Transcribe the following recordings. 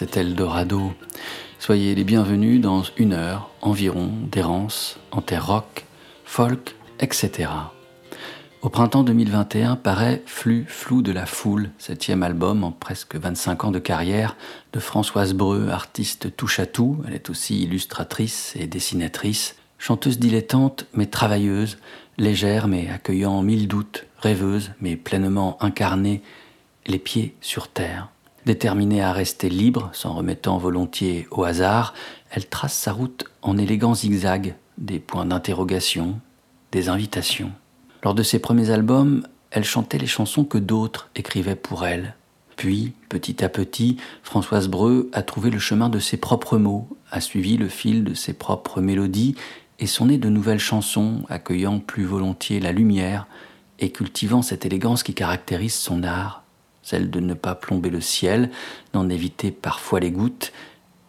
C'est Eldorado. Soyez les bienvenus dans une heure environ d'errance en terre rock, folk, etc. Au printemps 2021 paraît Flux flou de la foule, septième album en presque 25 ans de carrière de Françoise Breu, artiste touche à tout. Elle est aussi illustratrice et dessinatrice, chanteuse dilettante mais travailleuse, légère mais accueillant mille doutes, rêveuse mais pleinement incarnée, les pieds sur terre. Déterminée à rester libre, s'en remettant volontiers au hasard, elle trace sa route en élégants zigzags, des points d'interrogation, des invitations. Lors de ses premiers albums, elle chantait les chansons que d'autres écrivaient pour elle. Puis, petit à petit, Françoise Breu a trouvé le chemin de ses propres mots, a suivi le fil de ses propres mélodies et sont nées de nouvelles chansons accueillant plus volontiers la lumière et cultivant cette élégance qui caractérise son art, celle de ne pas plomber le ciel, d'en éviter parfois les gouttes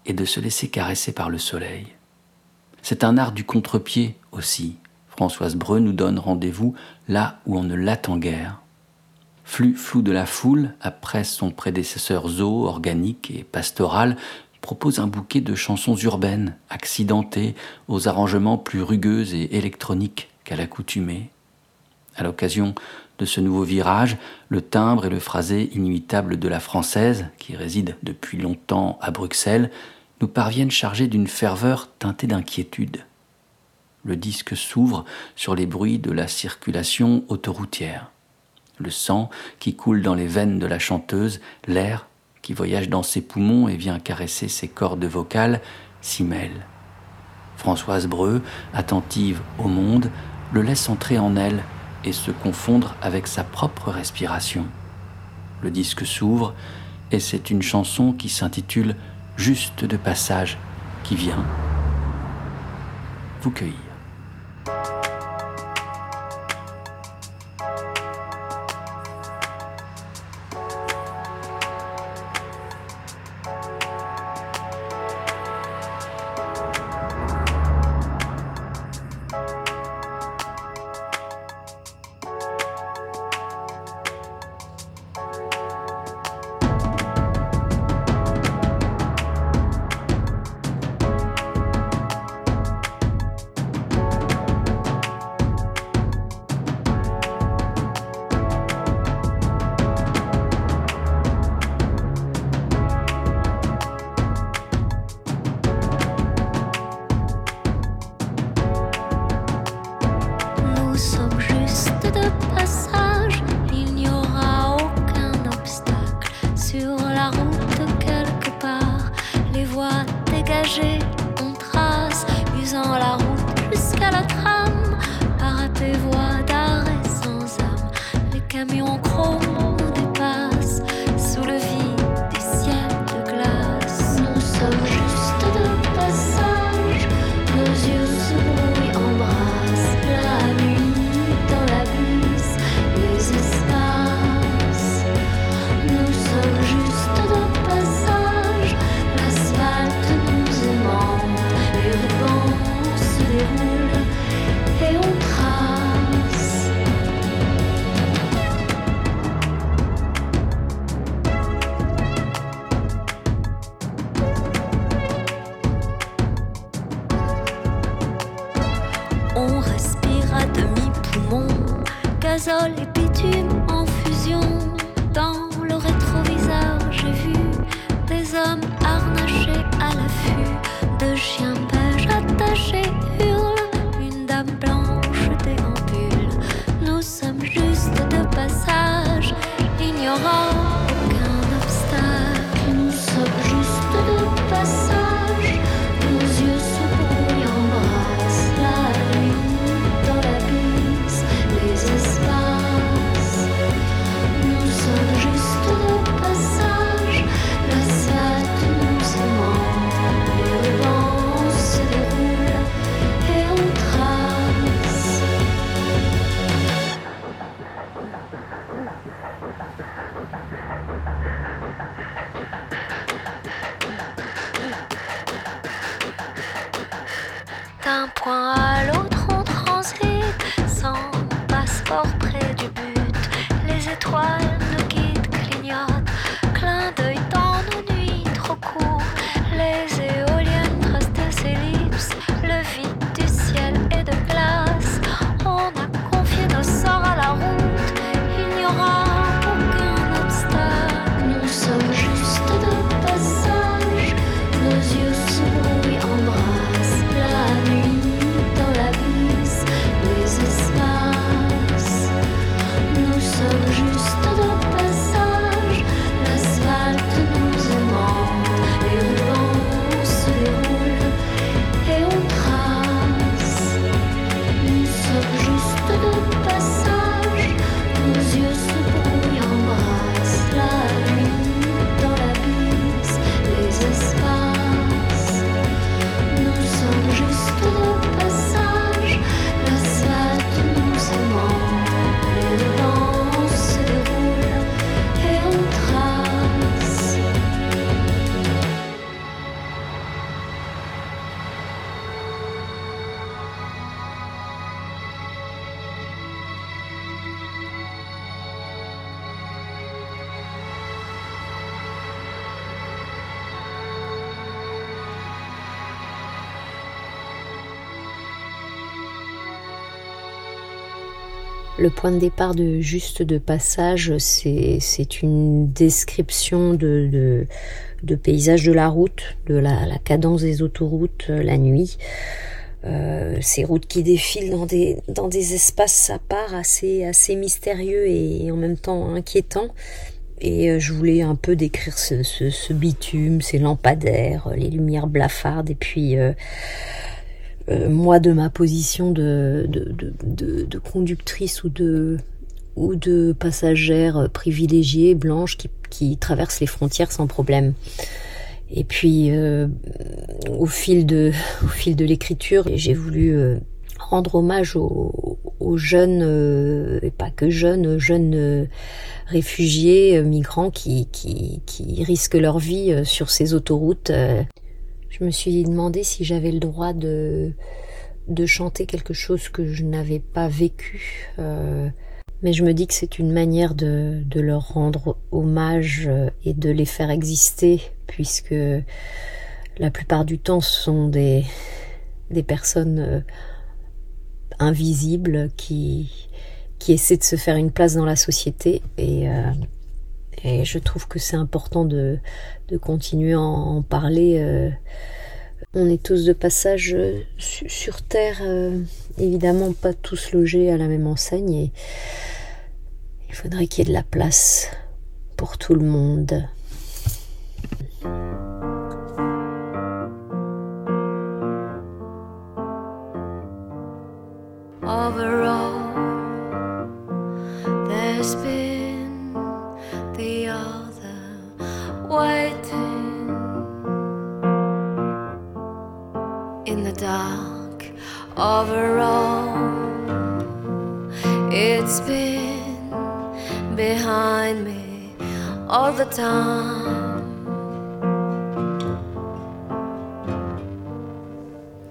et de se laisser caresser par le soleil. C'est un art du contre-pied aussi, Françoise Breu nous donne rendez-vous là où on ne l'attend guère. Flux flou de la foule, après son prédécesseur Zo, organique et pastoral, propose un bouquet de chansons urbaines, accidentées, aux arrangements plus rugueux et électroniques qu'à l'accoutumée. À l'occasion de ce nouveau virage, le timbre et le phrasé inimitable de la française, qui réside depuis longtemps à Bruxelles, nous parviennent chargés d'une ferveur teintée d'inquiétude. Le disque s'ouvre sur les bruits de la circulation autoroutière. Le sang qui coule dans les veines de la chanteuse, l'air qui voyage dans ses poumons et vient caresser ses cordes vocales, s'y mêle. Françoise Breu, attentive au monde, le laisse entrer en elle et se confondre avec sa propre respiration. Le disque s'ouvre et c'est une chanson qui s'intitule Juste de passage qui vient vous cueillir. Le point de départ de Juste de Passage, c'est une description de, de, paysage de la route, de la, cadence des autoroutes euh, la nuit. Euh, ces routes qui défilent dans des, dans des espaces à part assez, assez mystérieux et en même temps inquiétants. Et euh, je voulais un peu décrire ce, bitume, ces lampadaires, les lumières blafardes et puis moi de ma position de, conductrice ou de, passagère privilégiée, blanche, qui, qui traverse les frontières sans problème. Et puis, euh, au fil de, l'écriture, j'ai voulu euh, rendre hommage aux, jeunes, et pas que jeunes, jeunes réfugiés, migrants qui risquent leur vie sur ces autoroutes je me suis demandé si j'avais le droit de, de chanter quelque chose que je n'avais pas vécu. Euh, mais je me dis que c'est une manière de, de, leur rendre hommage euh, et de les faire exister, puisque la plupart du temps ce sont des, des personnes euh, invisibles qui, qui essaient de se faire une place dans la société et, et je trouve que c'est important de, de continuer à en parler. Euh, on est tous de passage euh, sur Terre, euh, évidemment pas tous logés à la même enseigne et il faudrait qu'il y ait de la place pour tout le monde. overall. It's been behind me all the time.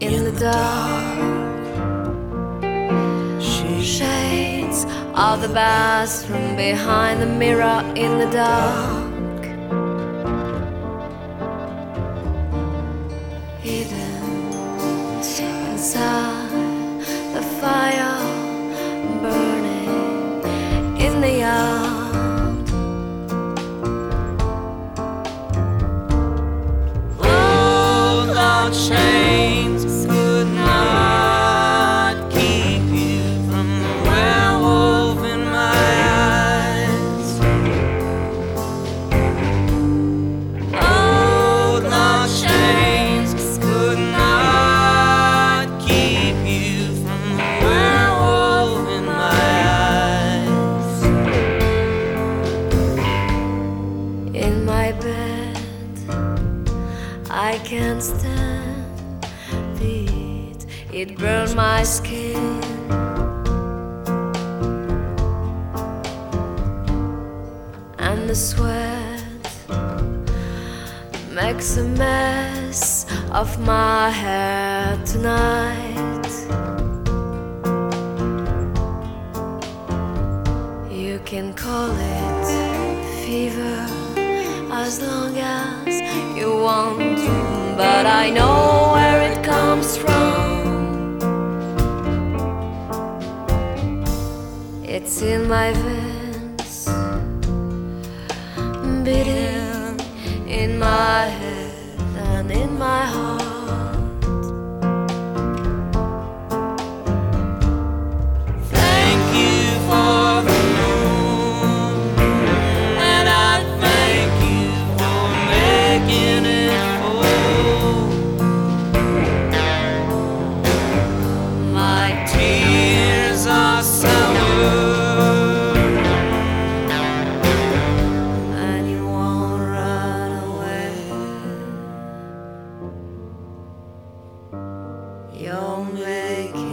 In the dark, shades of the bathroom behind the mirror in the dark. Hidden inside. change. my head tonight. You can call it fever as long as you want, but I know where it comes from. It's in my veins. take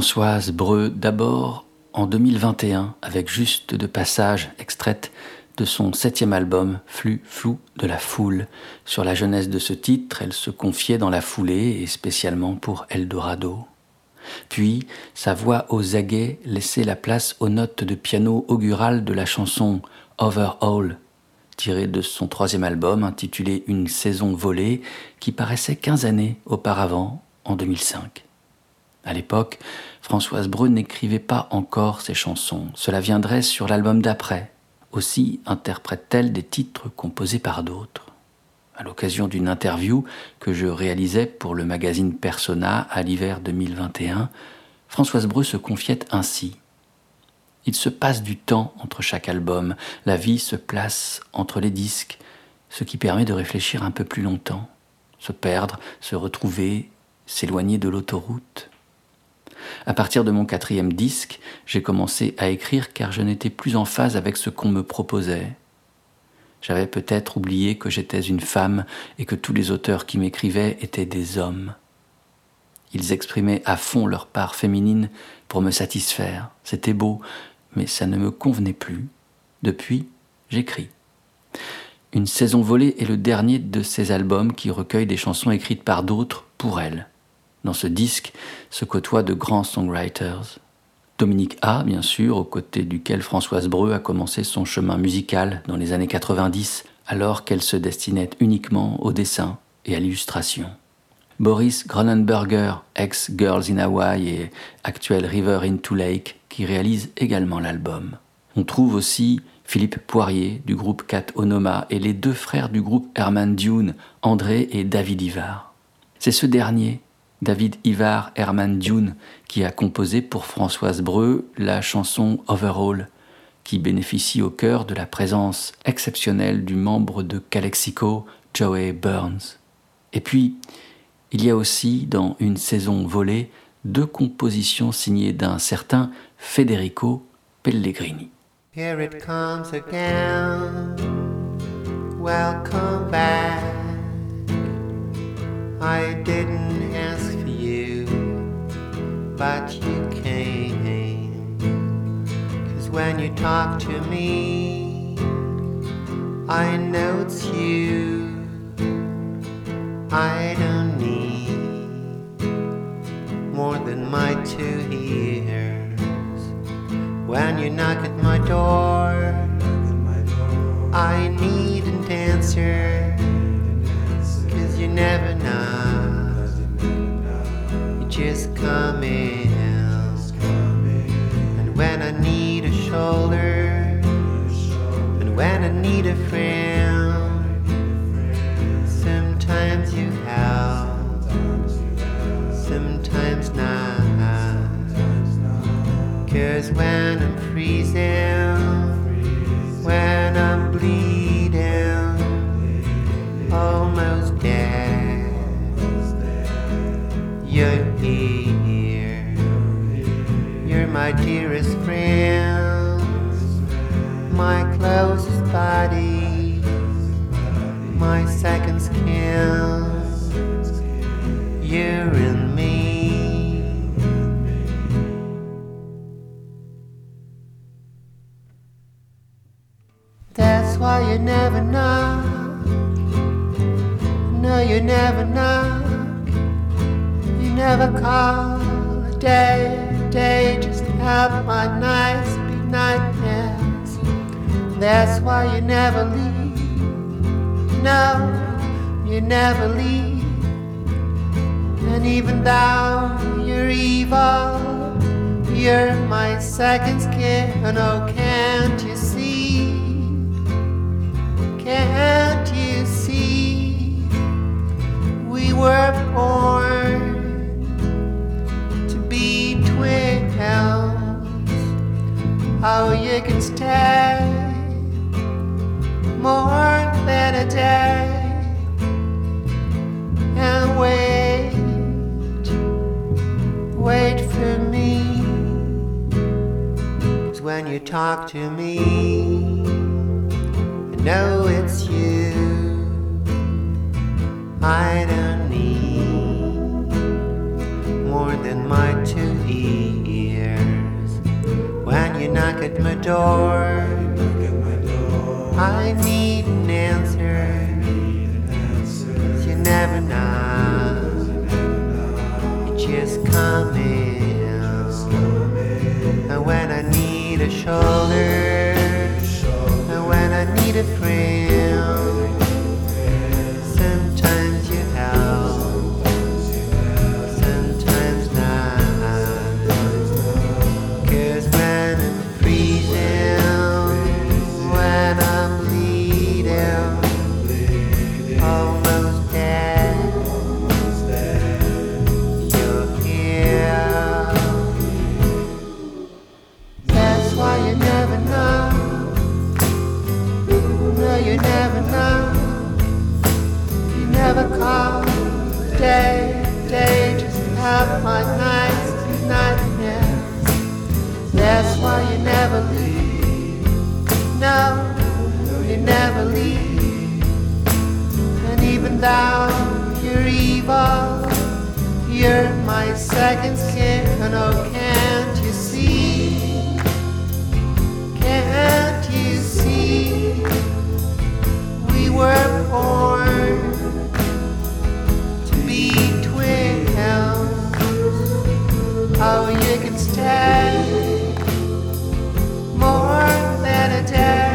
Françoise Breu, d'abord en 2021, avec juste de passages extraites de son septième album, Flux flou de la foule. Sur la jeunesse de ce titre, elle se confiait dans la foulée et spécialement pour Eldorado. Puis, sa voix aux aguets laissait la place aux notes de piano augurales de la chanson Overhaul, tirée de son troisième album intitulé Une saison volée, qui paraissait quinze années auparavant, en 2005. À l'époque, Françoise Brune n'écrivait pas encore ses chansons. Cela viendrait sur l'album d'après. Aussi interprète-t-elle des titres composés par d'autres. À l'occasion d'une interview que je réalisais pour le magazine Persona à l'hiver 2021, Françoise Breu se confiait ainsi. Il se passe du temps entre chaque album, la vie se place entre les disques, ce qui permet de réfléchir un peu plus longtemps, se perdre, se retrouver, s'éloigner de l'autoroute. À partir de mon quatrième disque, j'ai commencé à écrire car je n'étais plus en phase avec ce qu'on me proposait. J'avais peut-être oublié que j'étais une femme et que tous les auteurs qui m'écrivaient étaient des hommes. Ils exprimaient à fond leur part féminine pour me satisfaire. C'était beau, mais ça ne me convenait plus. Depuis, j'écris. Une saison volée est le dernier de ces albums qui recueillent des chansons écrites par d'autres pour elle. Dans ce disque se côtoient de grands songwriters. Dominique A, bien sûr, aux côtés duquel Françoise Breu a commencé son chemin musical dans les années 90, alors qu'elle se destinait uniquement au dessin et à l'illustration. Boris Gronenberger, ex-Girls in Hawaii et actuel River into Lake, qui réalise également l'album. On trouve aussi Philippe Poirier du groupe Cat Onoma et les deux frères du groupe Herman Dune, André et David Ivar. C'est ce dernier David Ivar Herman Dune, qui a composé pour Françoise Breu la chanson Overall, qui bénéficie au cœur de la présence exceptionnelle du membre de Calexico, Joey Burns. Et puis, il y a aussi, dans une saison volée, deux compositions signées d'un certain Federico Pellegrini. Here it comes again. Welcome back. But you came. Cause when you talk to me, I know it's you. I don't need more than my two ears. When you knock at my door, I needn't answer Cause you never. You coming. And when I need a shoulder, and when I need a friend, sometimes you help, sometimes not. Cause when I'm freezing, when I'm bleeding, almost dead. My dearest friends, my closest body, my second skin. You're in me. That's why you never know. No, you never knock. You never call a day, a day just have my nights be nightmares. That's why you never leave. No, you never leave. And even though you're evil, you're my second skin. Oh, can't you see? Can't you see? We were born to be twins. Oh, you can stay more than a day and wait, wait for me. 'Cause when you talk to me, I know it's you. I don't need more than my two knock at my door. I need an answer. You never know. You just come in. And when I need a shoulder, No, you never leave. And even though you're evil, you're my second skin. Oh, can't you see? Can't you see? We were born to be twins. Oh, you can stay. tell.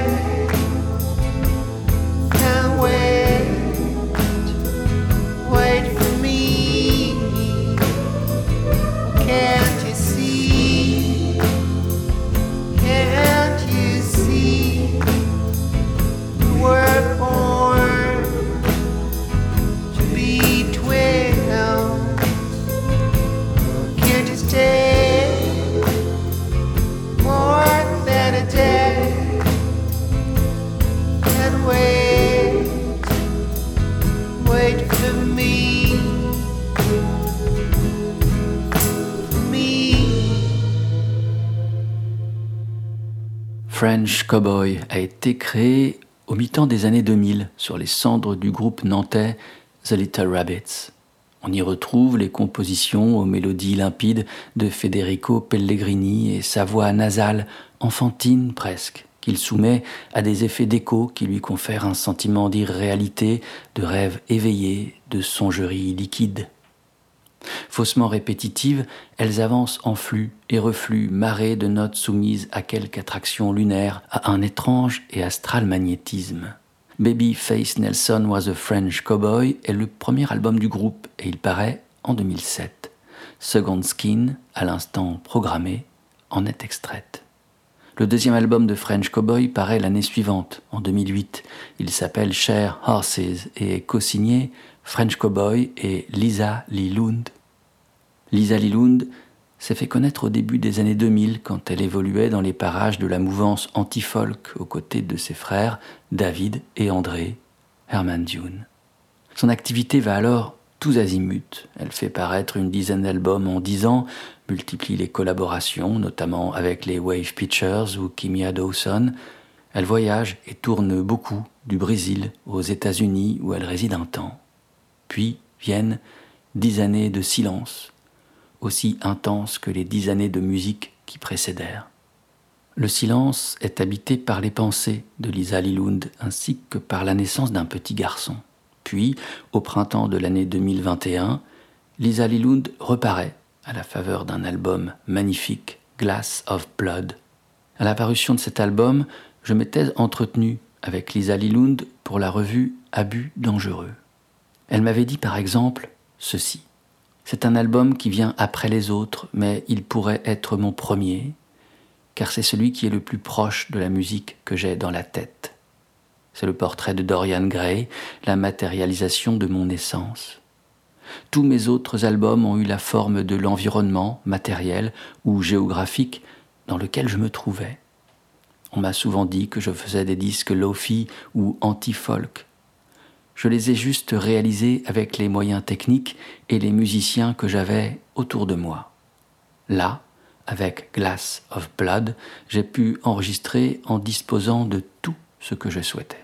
French Cowboy a été créé au mi-temps des années 2000 sur les cendres du groupe nantais The Little Rabbits. On y retrouve les compositions aux mélodies limpides de Federico Pellegrini et sa voix nasale, enfantine presque, qu'il soumet à des effets d'écho qui lui confèrent un sentiment d'irréalité, de rêve éveillé, de songerie liquide. Faussement répétitives, elles avancent en flux et reflux, marées de notes soumises à quelque attraction lunaire, à un étrange et astral magnétisme. Baby Face Nelson Was a French Cowboy est le premier album du groupe et il paraît en 2007. Second Skin, à l'instant programmé, en est extraite. Le deuxième album de French Cowboy paraît l'année suivante, en 2008. Il s'appelle Share Horses et est co-signé French Cowboy et Lisa Lee Lund. Lisa Lilund s'est fait connaître au début des années 2000 quand elle évoluait dans les parages de la mouvance anti-folk aux côtés de ses frères David et André Herman Dune. Son activité va alors tous azimuts. Elle fait paraître une dizaine d'albums en dix ans, multiplie les collaborations, notamment avec les Wave Pictures ou Kimia Dawson. Elle voyage et tourne beaucoup du Brésil aux États-Unis où elle réside un temps. Puis viennent dix années de silence, aussi intense que les dix années de musique qui précédèrent. Le silence est habité par les pensées de Lisa Lilund ainsi que par la naissance d'un petit garçon. Puis, au printemps de l'année 2021, Lisa Lilund reparaît à la faveur d'un album magnifique, Glass of Blood. À la parution de cet album, je m'étais entretenu avec Lisa Lilund pour la revue Abus dangereux. Elle m'avait dit par exemple ceci. C'est un album qui vient après les autres, mais il pourrait être mon premier, car c'est celui qui est le plus proche de la musique que j'ai dans la tête. C'est le portrait de Dorian Gray, la matérialisation de mon essence. Tous mes autres albums ont eu la forme de l'environnement matériel ou géographique dans lequel je me trouvais. On m'a souvent dit que je faisais des disques lofi ou anti-folk, je les ai juste réalisés avec les moyens techniques et les musiciens que j'avais autour de moi. Là, avec Glass of Blood, j'ai pu enregistrer en disposant de tout ce que je souhaitais.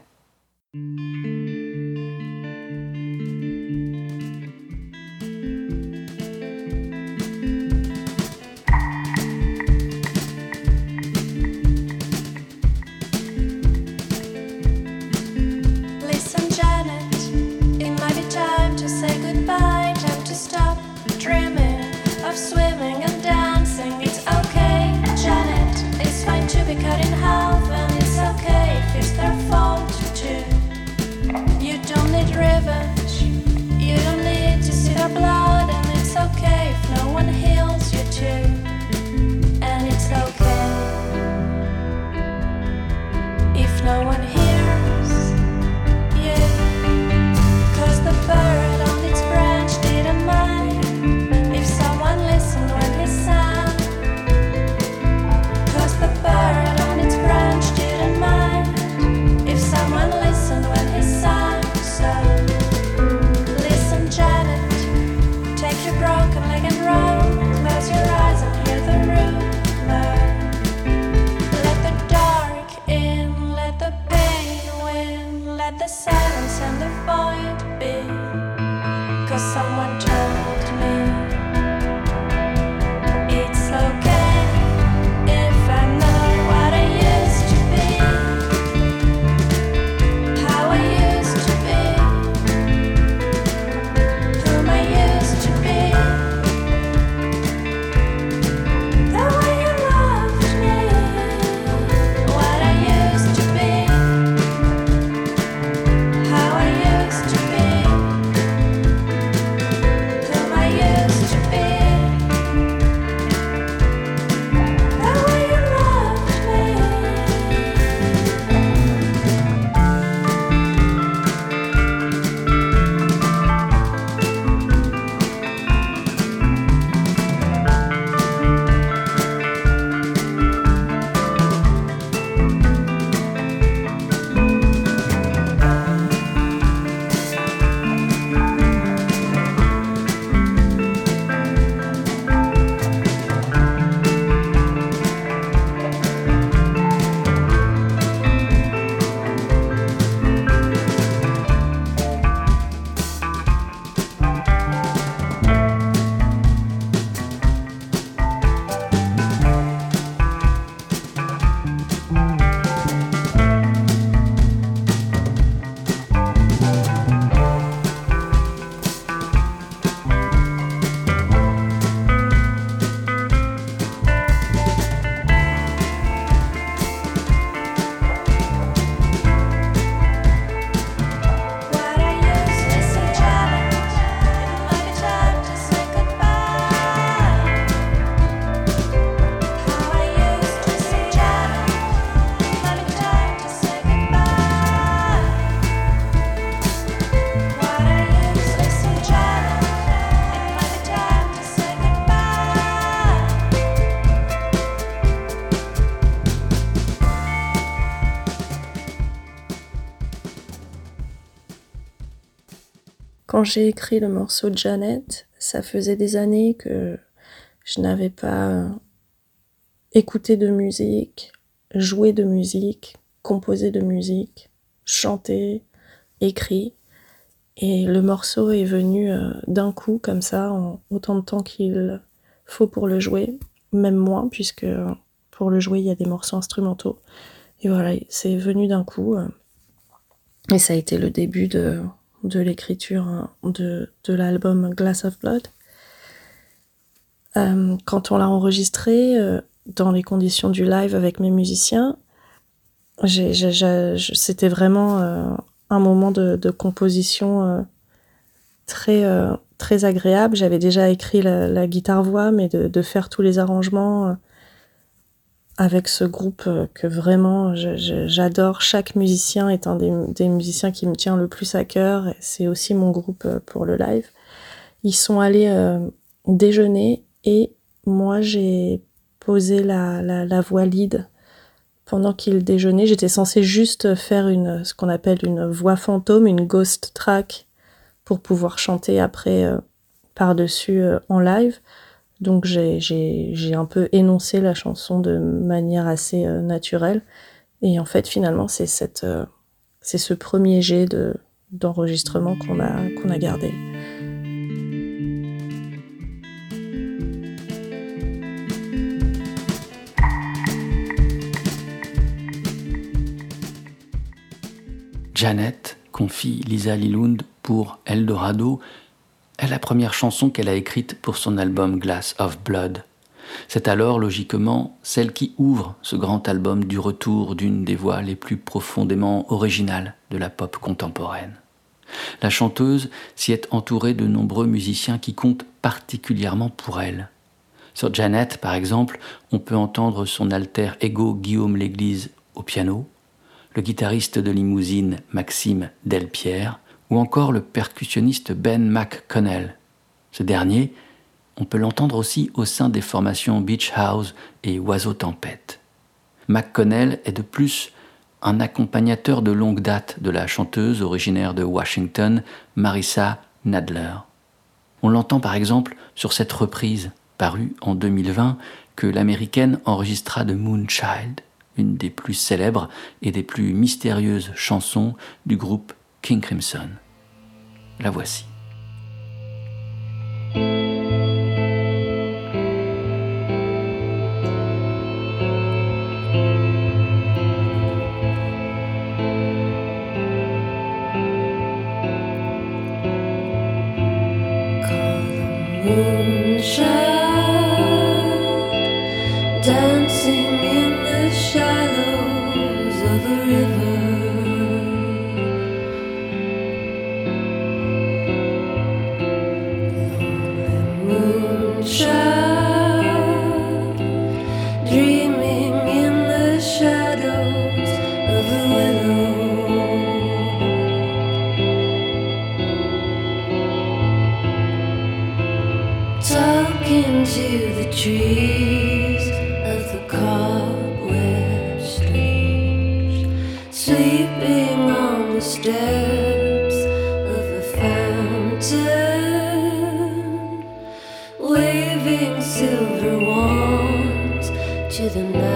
Quand j'ai écrit le morceau Janet, ça faisait des années que je n'avais pas écouté de musique, joué de musique, composé de musique, chanté, écrit. Et le morceau est venu euh, d'un coup, comme ça, en autant de temps qu'il faut pour le jouer, même moins, puisque pour le jouer, il y a des morceaux instrumentaux. Et voilà, c'est venu d'un coup. Euh, et ça a été le début de, de l'écriture hein, de, l'album Glass of Blood. Euh, quand on l'a enregistré euh, dans les conditions du live avec mes musiciens, c'était vraiment euh, un moment de, composition très, très agréable. J'avais déjà écrit la, guitare-voix, mais de, de, faire tous les arrangements avec ce groupe euh, que vraiment j'adore. Chaque musicien est un des, musiciens qui me tient le plus à cœur. C'est aussi mon groupe euh, pour le live. Ils sont allés euh, déjeuner et moi j'ai posé la, voix lead pendant qu'ils déjeunaient. J'étais censée juste faire une, ce qu'on appelle une voix fantôme, une ghost track pour pouvoir chanter après par-dessus en live. Donc j'ai un peu énoncé la chanson de manière assez euh, naturelle. Et en fait, finalement, c'est euh, ce premier jet d'enregistrement qu'on a, qu'on a gardé. Janet confie Lisa Lilund pour Eldorado la première chanson qu'elle a écrite pour son album Glass of Blood. C'est alors, logiquement, celle qui ouvre ce grand album du retour d'une des voix les plus profondément originales de la pop contemporaine. La chanteuse s'y est entourée de nombreux musiciens qui comptent particulièrement pour elle. Sur Janet, par exemple, on peut entendre son alter ego Guillaume L'Église au piano, le guitariste de limousine Maxime Delpierre, ou encore le percussionniste Ben McConnell. Ce dernier, on peut l'entendre aussi au sein des formations Beach House et Oiseau Tempête. McConnell est de plus un accompagnateur de longue date de la chanteuse originaire de Washington, Marissa Nadler. On l'entend par exemple sur cette reprise, parue en 2020, que l'américaine enregistra de Moonchild, une des plus célèbres et des plus mystérieuses chansons du groupe King Crimson. La voici. sleeping on the steps of a fountain, waving silver wands to the night.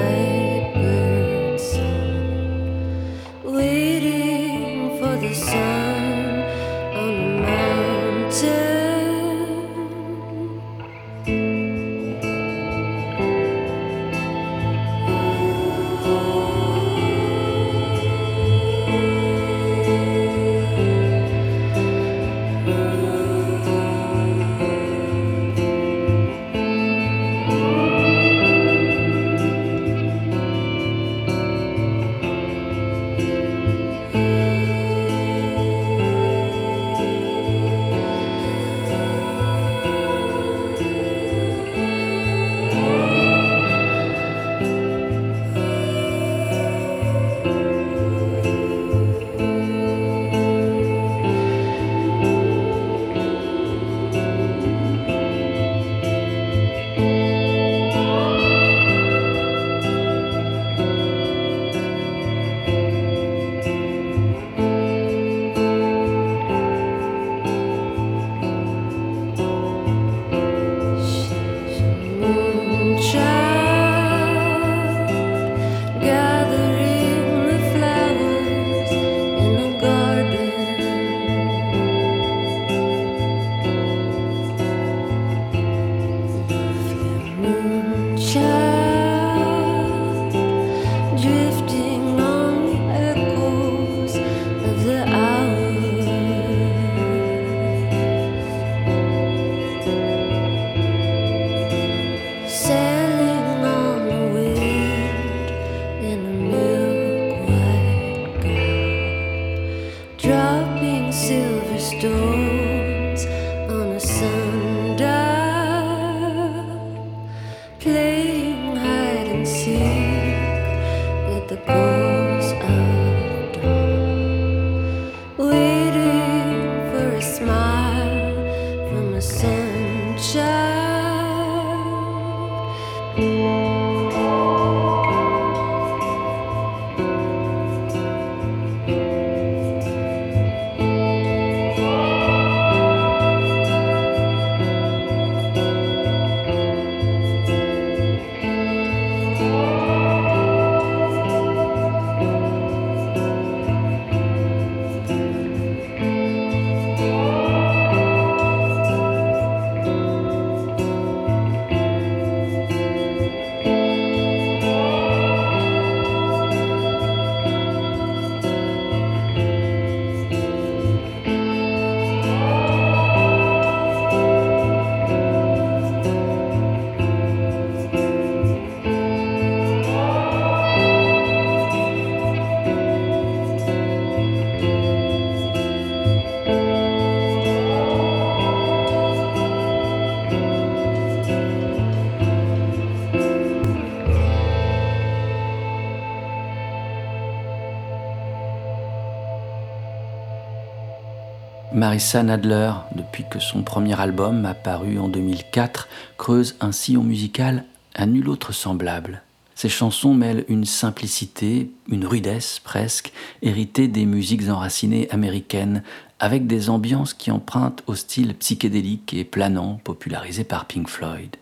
Marissa Nadler, depuis que son premier album, apparu en 2004, creuse un sillon musical à nul autre semblable. Ses chansons mêlent une simplicité, une rudesse presque, héritée des musiques enracinées américaines, avec des ambiances qui empruntent au style psychédélique et planant popularisé par Pink Floyd.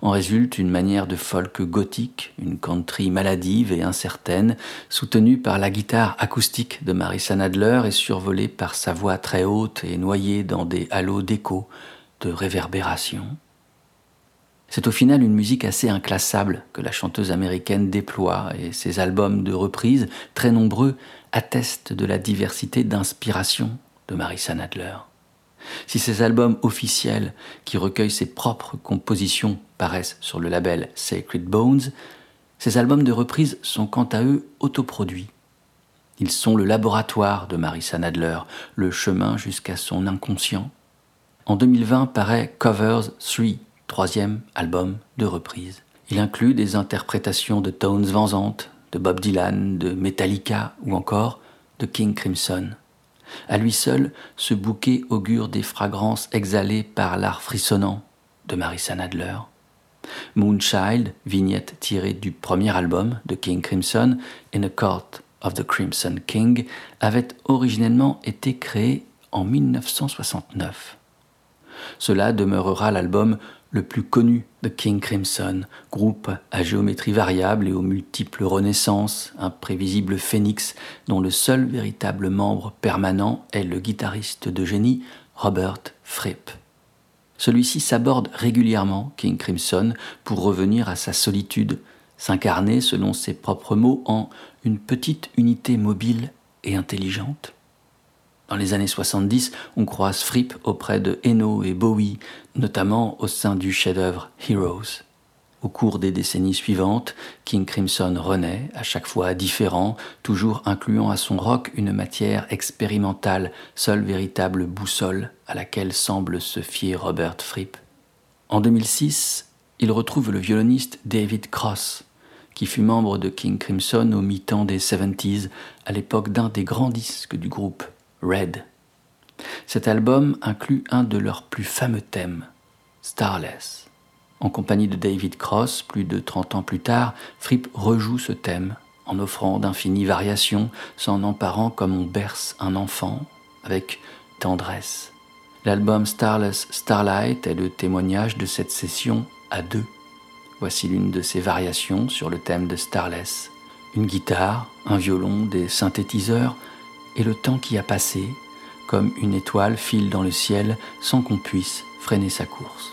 En résulte une manière de folk gothique, une country maladive et incertaine, soutenue par la guitare acoustique de Marissa Nadler et survolée par sa voix très haute et noyée dans des halos d'écho, de réverbération. C'est au final une musique assez inclassable que la chanteuse américaine déploie et ses albums de reprises, très nombreux, attestent de la diversité d'inspiration de Marissa Nadler. Si ces albums officiels, qui recueillent ses propres compositions, paraissent sur le label Sacred Bones, ces albums de reprise sont quant à eux autoproduits. Ils sont le laboratoire de Marissa Nadler, le chemin jusqu'à son inconscient. En 2020 paraît Covers 3, troisième album de reprise. Il inclut des interprétations de Tones Van Zandt, de Bob Dylan, de Metallica ou encore de King Crimson. À lui seul, ce bouquet augure des fragrances exhalées par l'art frissonnant de Marissa Nadler. Moonchild, vignette tirée du premier album de King Crimson, In a Court of the Crimson King, avait originellement été créé en 1969. Cela demeurera l'album le plus connu de King Crimson, groupe à géométrie variable et aux multiples renaissances, un prévisible phénix dont le seul véritable membre permanent est le guitariste de génie Robert Fripp. Celui-ci s'aborde régulièrement King Crimson pour revenir à sa solitude, s'incarner selon ses propres mots en une petite unité mobile et intelligente. Dans les années 70, on croise Fripp auprès de Eno et Bowie, notamment au sein du chef-d'œuvre Heroes. Au cours des décennies suivantes, King Crimson renaît, à chaque fois différent, toujours incluant à son rock une matière expérimentale, seule véritable boussole à laquelle semble se fier Robert Fripp. En 2006, il retrouve le violoniste David Cross, qui fut membre de King Crimson au mi-temps des 70s, à l'époque d'un des grands disques du groupe, Red. Cet album inclut un de leurs plus fameux thèmes, Starless. En compagnie de David Cross, plus de 30 ans plus tard, Fripp rejoue ce thème en offrant d'infinies variations, s'en emparant comme on berce un enfant, avec tendresse. L'album Starless Starlight est le témoignage de cette session à deux. Voici l'une de ces variations sur le thème de Starless. Une guitare, un violon, des synthétiseurs, et le temps qui a passé, comme une étoile file dans le ciel sans qu'on puisse freiner sa course.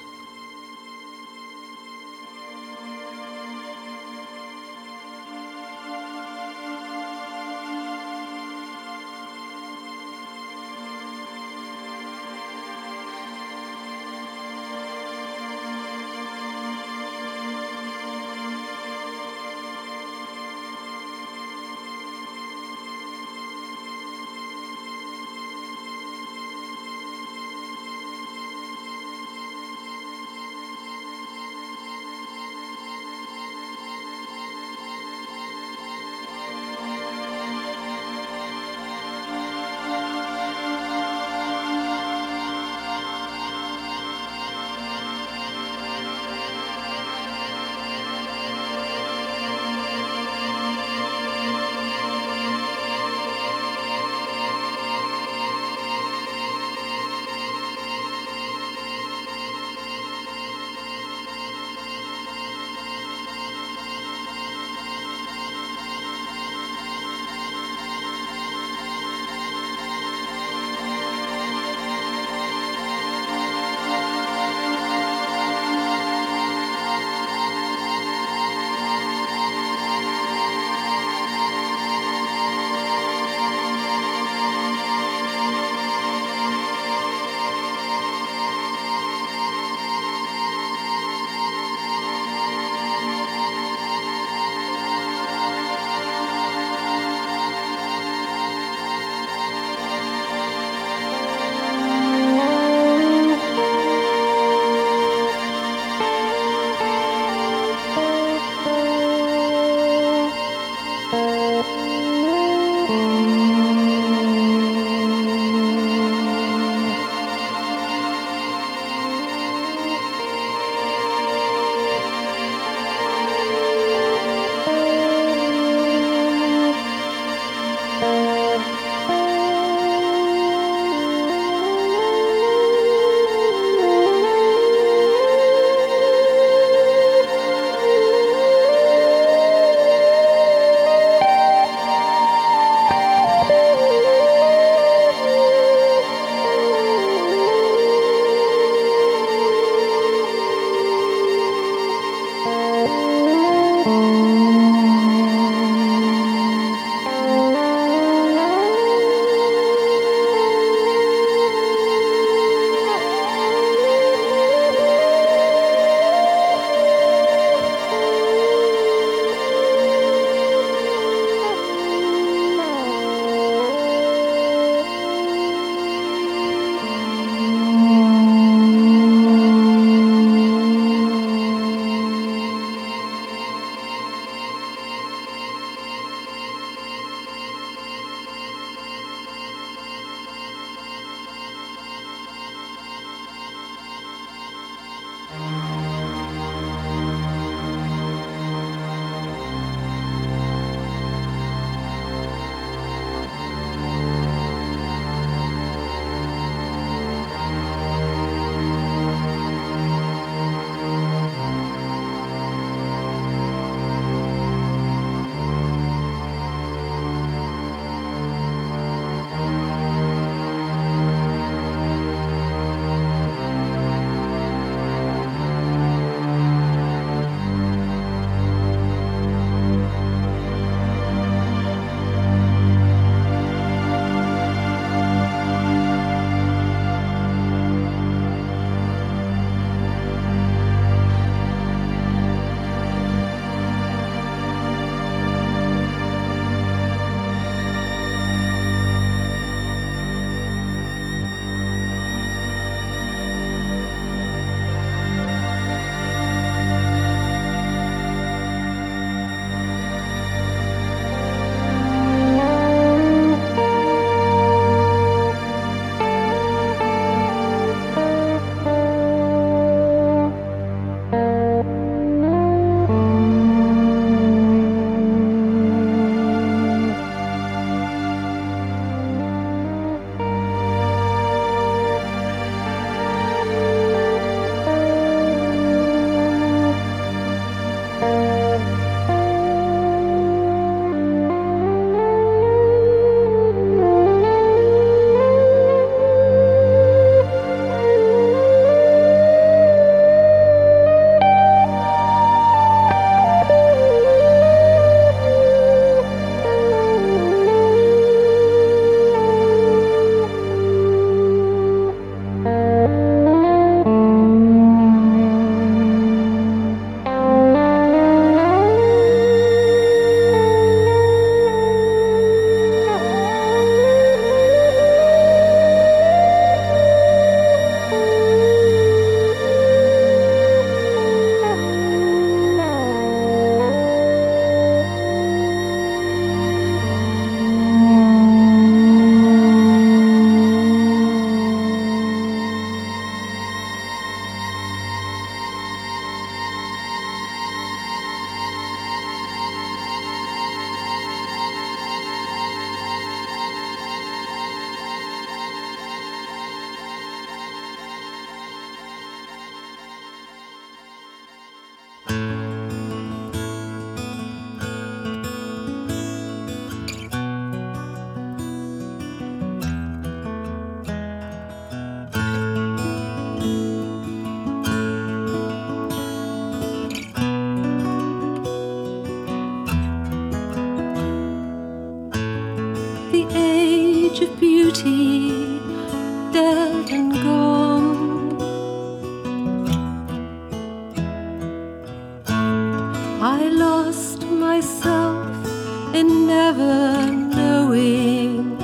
I lost myself in never knowing.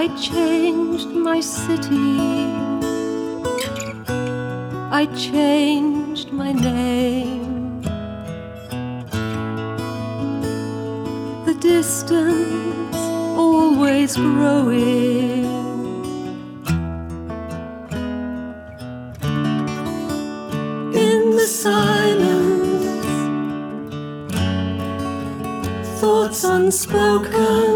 I changed my city. I changed my name. The distance always growing. Unspoken.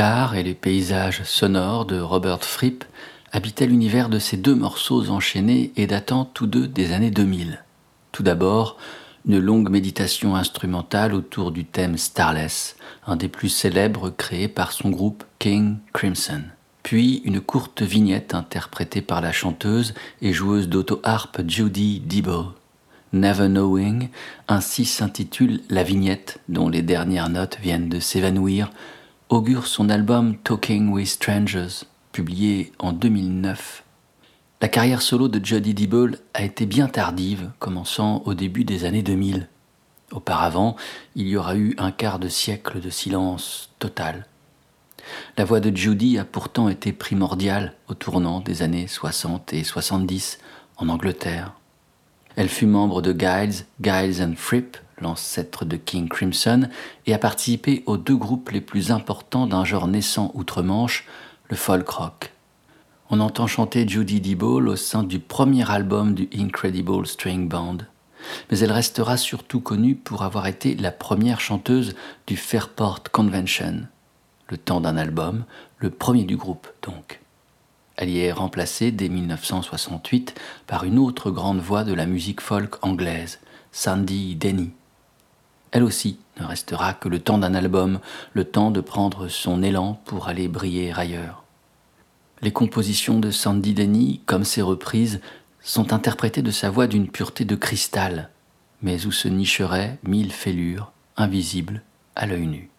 Et les paysages sonores de Robert Fripp habitaient l'univers de ces deux morceaux enchaînés et datant tous deux des années 2000. Tout d'abord, une longue méditation instrumentale autour du thème Starless, un des plus célèbres créé par son groupe King Crimson. Puis une courte vignette interprétée par la chanteuse et joueuse d'auto-harpe Judy Debo. Never Knowing, ainsi s'intitule la vignette dont les dernières notes viennent de s'évanouir, augure son album Talking with Strangers, publié en 2009. La carrière solo de Jody Dibble a été bien tardive, commençant au début des années 2000. Auparavant, il y aura eu un quart de siècle de silence total. La voix de Judy a pourtant été primordiale au tournant des années 60 et 70 en Angleterre. Elle fut membre de Giles, Giles and Fripp, l'ancêtre de King Crimson, et a participé aux deux groupes les plus importants d'un genre naissant outre-Manche, le folk rock. On entend chanter Judy Dibble au sein du premier album du Incredible String Band, mais elle restera surtout connue pour avoir été la première chanteuse du Fairport Convention, le temps d'un album, le premier du groupe donc. Elle y est remplacée dès 1968 par une autre grande voix de la musique folk anglaise, Sandy Denny. Elle aussi ne restera que le temps d'un album, le temps de prendre son élan pour aller briller ailleurs. Les compositions de Sandy Denny, comme ses reprises, sont interprétées de sa voix d'une pureté de cristal, mais où se nicheraient mille fêlures, invisibles à l'œil nu.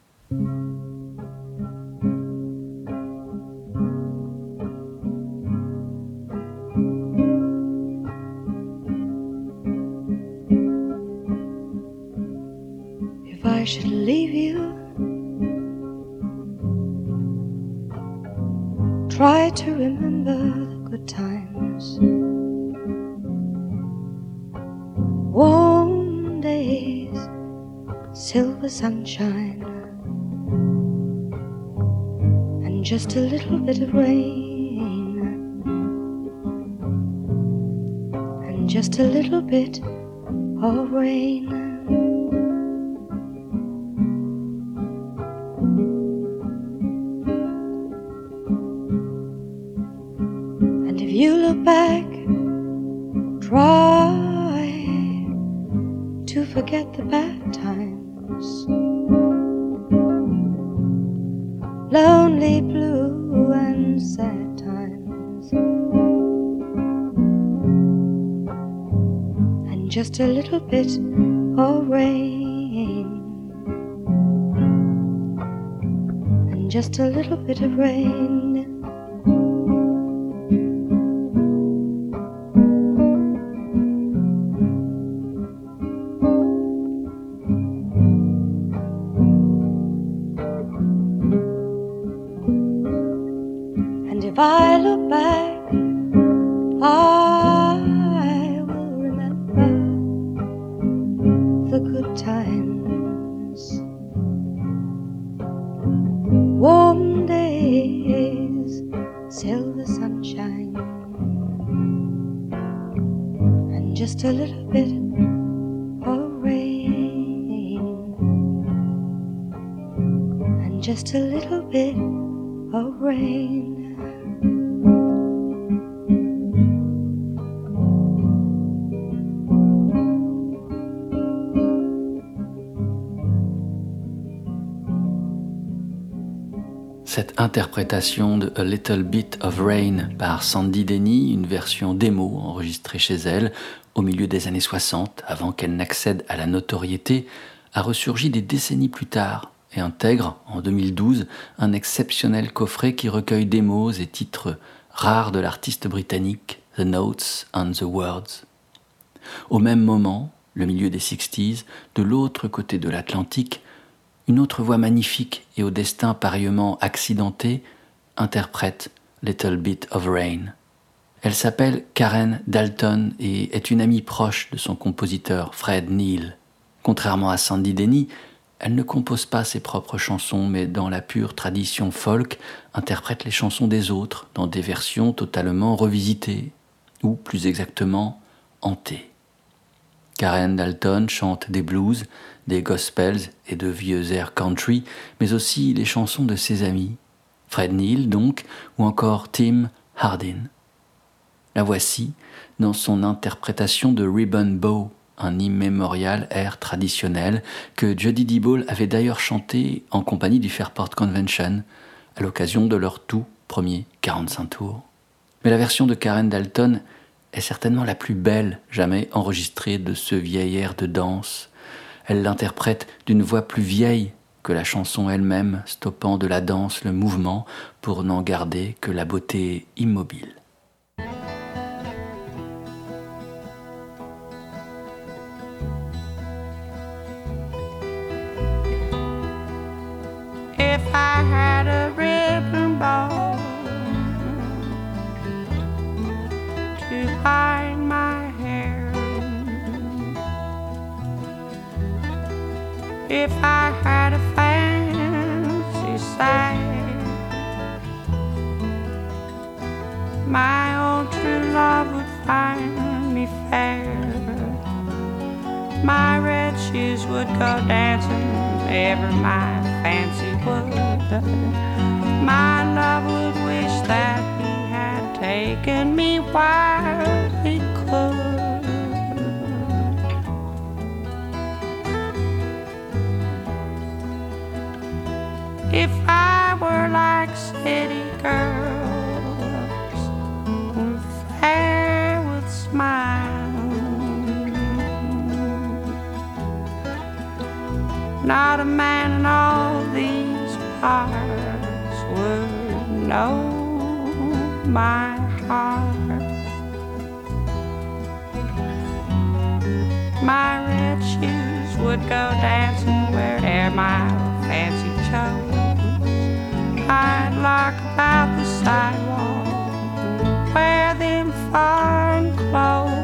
I should leave you, try to remember the good times. Warm days, silver sunshine, and just a little bit of rain, and just a little bit of rain. And if you look back, try to forget the bad times. Lonely, blue, and sad times. And just a little bit of rain. And just a little bit of rain. Interprétation de A Little Bit of Rain par Sandy Denny, une version démo enregistrée chez elle au milieu des années 60, avant qu'elle n'accède à la notoriété, a ressurgi des décennies plus tard et intègre, en 2012, un exceptionnel coffret qui recueille démos et titres rares de l'artiste britannique The Notes and the Words. Au même moment, le milieu des 60s, de l'autre côté de l'Atlantique, une autre voix magnifique et au destin pareillement accidenté interprète Little Bit of Rain. Elle s'appelle Karen Dalton et est une amie proche de son compositeur Fred Neil. Contrairement à Sandy Denny, elle ne compose pas ses propres chansons, mais dans la pure tradition folk, interprète les chansons des autres dans des versions totalement revisitées, ou plus exactement hantées. Karen Dalton chante des blues, des gospels et de vieux airs country, mais aussi les chansons de ses amis, Fred Neil donc, ou encore Tim Hardin. La voici dans son interprétation de Ribbon Bow, un immémorial air traditionnel que Jody DeBall avait d'ailleurs chanté en compagnie du Fairport Convention à l'occasion de leur tout premier 45 tours. Mais la version de Karen Dalton est certainement la plus belle jamais enregistrée de ce vieil air de danse. Elle l'interprète d'une voix plus vieille que la chanson elle-même, stoppant de la danse le mouvement pour n'en garder que la beauté immobile. If I had a fancy sight, my own true love would find me fair. My red shoes would go dancing ever my fancy would. My love would wish that he had taken me while he could. If I were like city girls, fair with smiles. Not a man in all these parts would know my heart. My red shoes would go dancing where'er my fancy chose. I'd lock about the sidewalk, wear them fine clothes.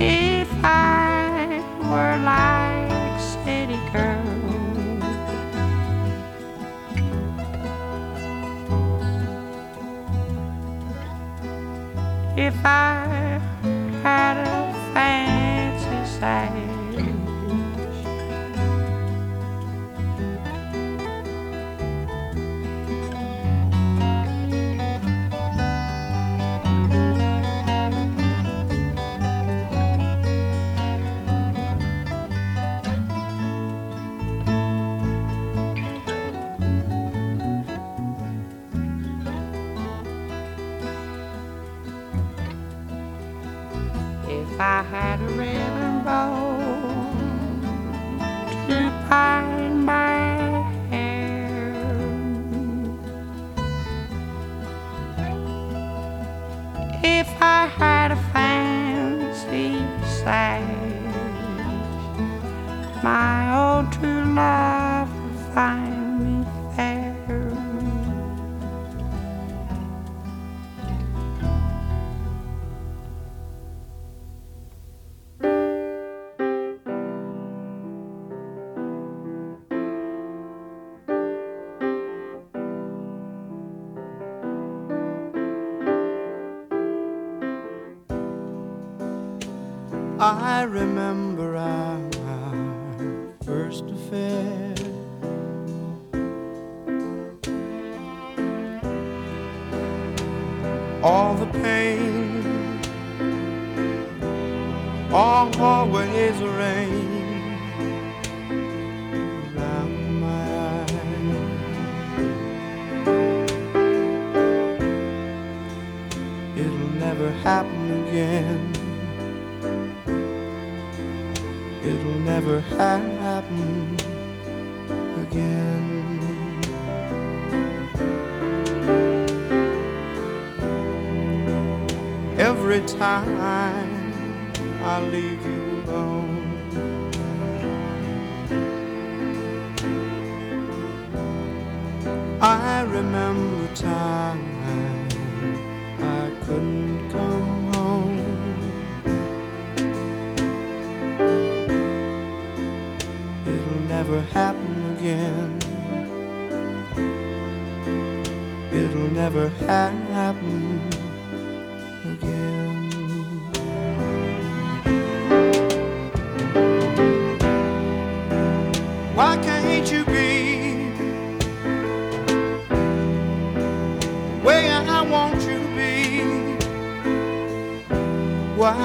if I were like city girls. If I had a sai 拜。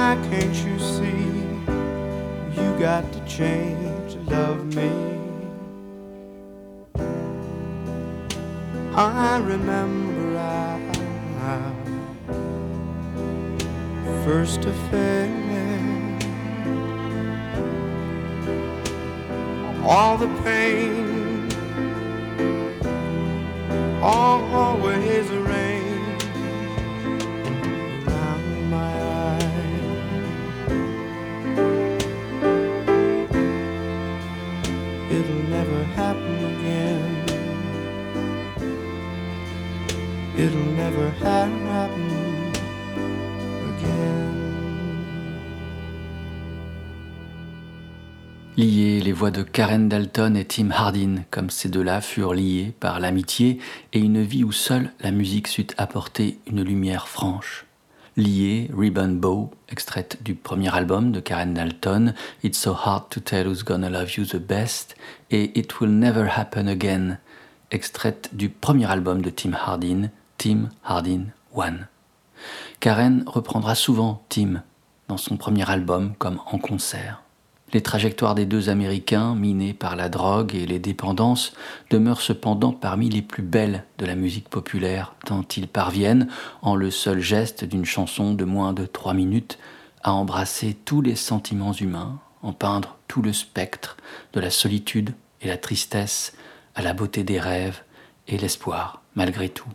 Why can't you see you got to change to love me? I remember our first affair. all the pain, all always de Karen Dalton et Tim Hardin, comme ces deux-là furent liés par l'amitié et une vie où seule la musique sut apporter une lumière franche. Liés, Ribbon Bow, extraite du premier album de Karen Dalton, It's So Hard to Tell Who's Gonna Love You the Best, et It Will Never Happen Again, extraite du premier album de Tim Hardin, Tim Hardin One. Karen reprendra souvent Tim dans son premier album comme en concert. Les trajectoires des deux Américains, minés par la drogue et les dépendances, demeurent cependant parmi les plus belles de la musique populaire, tant ils parviennent, en le seul geste d'une chanson de moins de trois minutes, à embrasser tous les sentiments humains, en peindre tout le spectre de la solitude et la tristesse, à la beauté des rêves et l'espoir, malgré tout.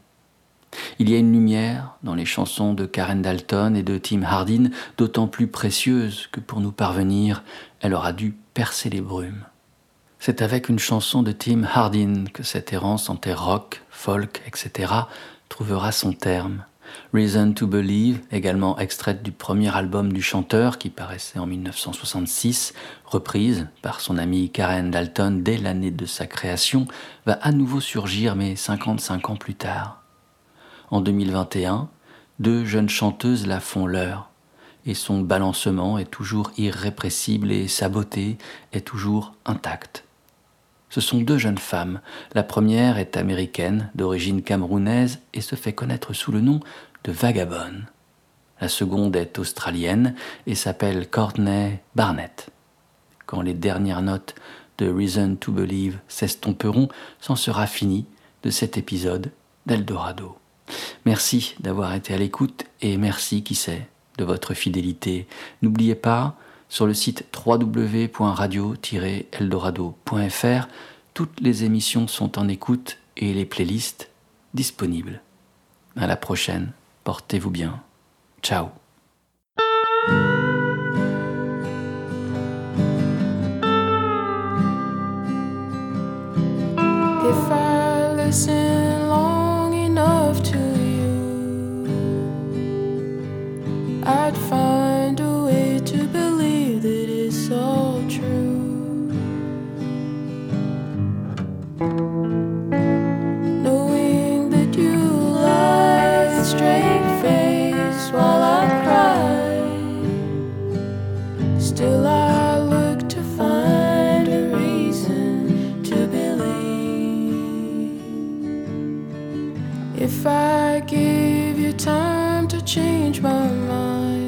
Il y a une lumière dans les chansons de Karen Dalton et de Tim Hardin, d'autant plus précieuse que pour nous parvenir, elle aura dû percer les brumes. C'est avec une chanson de Tim Hardin que cette errance entre rock, folk, etc. trouvera son terme. Reason to Believe, également extraite du premier album du chanteur qui paraissait en 1966, reprise par son amie Karen Dalton dès l'année de sa création, va à nouveau surgir mais 55 ans plus tard. En 2021, deux jeunes chanteuses la font leur, et son balancement est toujours irrépressible et sa beauté est toujours intacte. Ce sont deux jeunes femmes. La première est américaine, d'origine camerounaise, et se fait connaître sous le nom de Vagabond. La seconde est australienne et s'appelle Courtney Barnett. Quand les dernières notes de Reason to Believe s'estomperont, c'en sera fini de cet épisode d'Eldorado. Merci d'avoir été à l'écoute et merci, qui sait, de votre fidélité. N'oubliez pas, sur le site www.radio-eldorado.fr, toutes les émissions sont en écoute et les playlists disponibles. À la prochaine, portez-vous bien. Ciao. If I give you time to change my mind.